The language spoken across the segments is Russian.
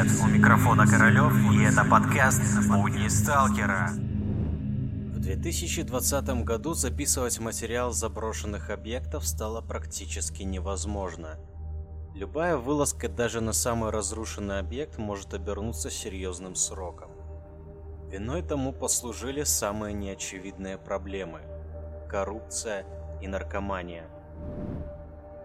привет! У микрофона Королёв, и это подкаст «Будни Сталкера». В 2020 году записывать материал заброшенных объектов стало практически невозможно. Любая вылазка даже на самый разрушенный объект может обернуться серьезным сроком. Виной тому послужили самые неочевидные проблемы – коррупция и наркомания.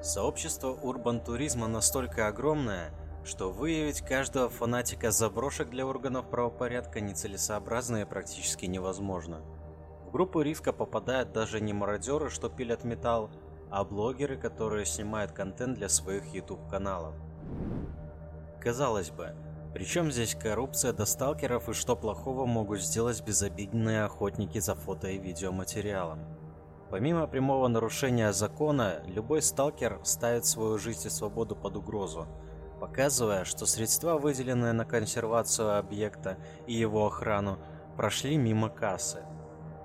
Сообщество урбан-туризма настолько огромное – что выявить каждого фанатика заброшек для органов правопорядка нецелесообразно и практически невозможно. В группу риска попадают даже не мародеры, что пилят металл, а блогеры, которые снимают контент для своих YouTube-каналов. Казалось бы, причем здесь коррупция до сталкеров и что плохого могут сделать безобидные охотники за фото и видеоматериалом? Помимо прямого нарушения закона, любой сталкер ставит свою жизнь и свободу под угрозу – показывая, что средства, выделенные на консервацию объекта и его охрану, прошли мимо кассы.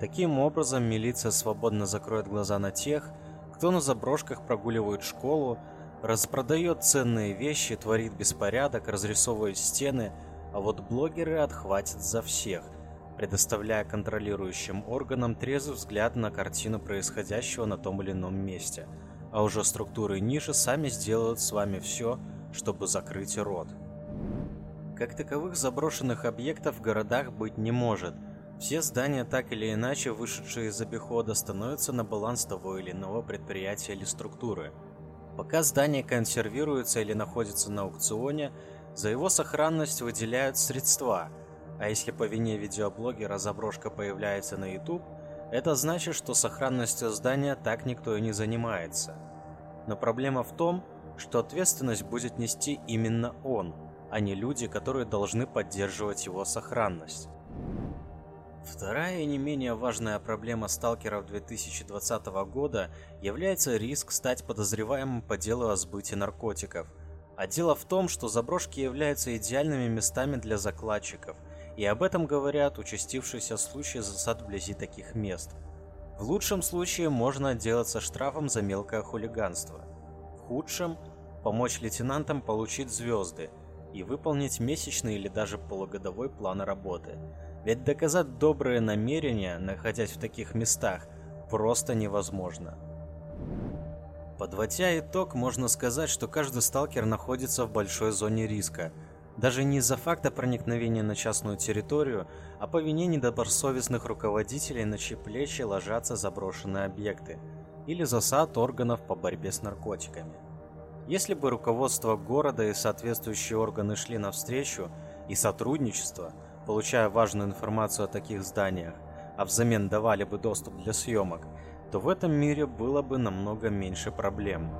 Таким образом, милиция свободно закроет глаза на тех, кто на заброшках прогуливает школу, распродает ценные вещи, творит беспорядок, разрисовывает стены, а вот блогеры отхватят за всех, предоставляя контролирующим органам трезвый взгляд на картину происходящего на том или ином месте. А уже структуры ниже сами сделают с вами все, чтобы закрыть рот. Как таковых заброшенных объектов в городах быть не может. Все здания, так или иначе вышедшие из обихода, становятся на баланс того или иного предприятия или структуры. Пока здание консервируется или находится на аукционе, за его сохранность выделяют средства, а если по вине видеоблогера заброшка появляется на YouTube, это значит, что сохранностью здания так никто и не занимается. Но проблема в том, что ответственность будет нести именно он, а не люди, которые должны поддерживать его сохранность. Вторая и не менее важная проблема сталкеров 2020 года является риск стать подозреваемым по делу о сбытии наркотиков. А дело в том, что заброшки являются идеальными местами для закладчиков, и об этом говорят участившиеся случаи засад вблизи таких мест. В лучшем случае можно отделаться штрафом за мелкое хулиганство. В худшем помочь лейтенантам получить звезды и выполнить месячный или даже полугодовой план работы. Ведь доказать добрые намерения, находясь в таких местах, просто невозможно. Подводя итог, можно сказать, что каждый сталкер находится в большой зоне риска. Даже не из-за факта проникновения на частную территорию, а по вине недобросовестных руководителей, на чьи плечи ложатся заброшенные объекты, или засад органов по борьбе с наркотиками. Если бы руководство города и соответствующие органы шли навстречу и сотрудничество, получая важную информацию о таких зданиях, а взамен давали бы доступ для съемок, то в этом мире было бы намного меньше проблем.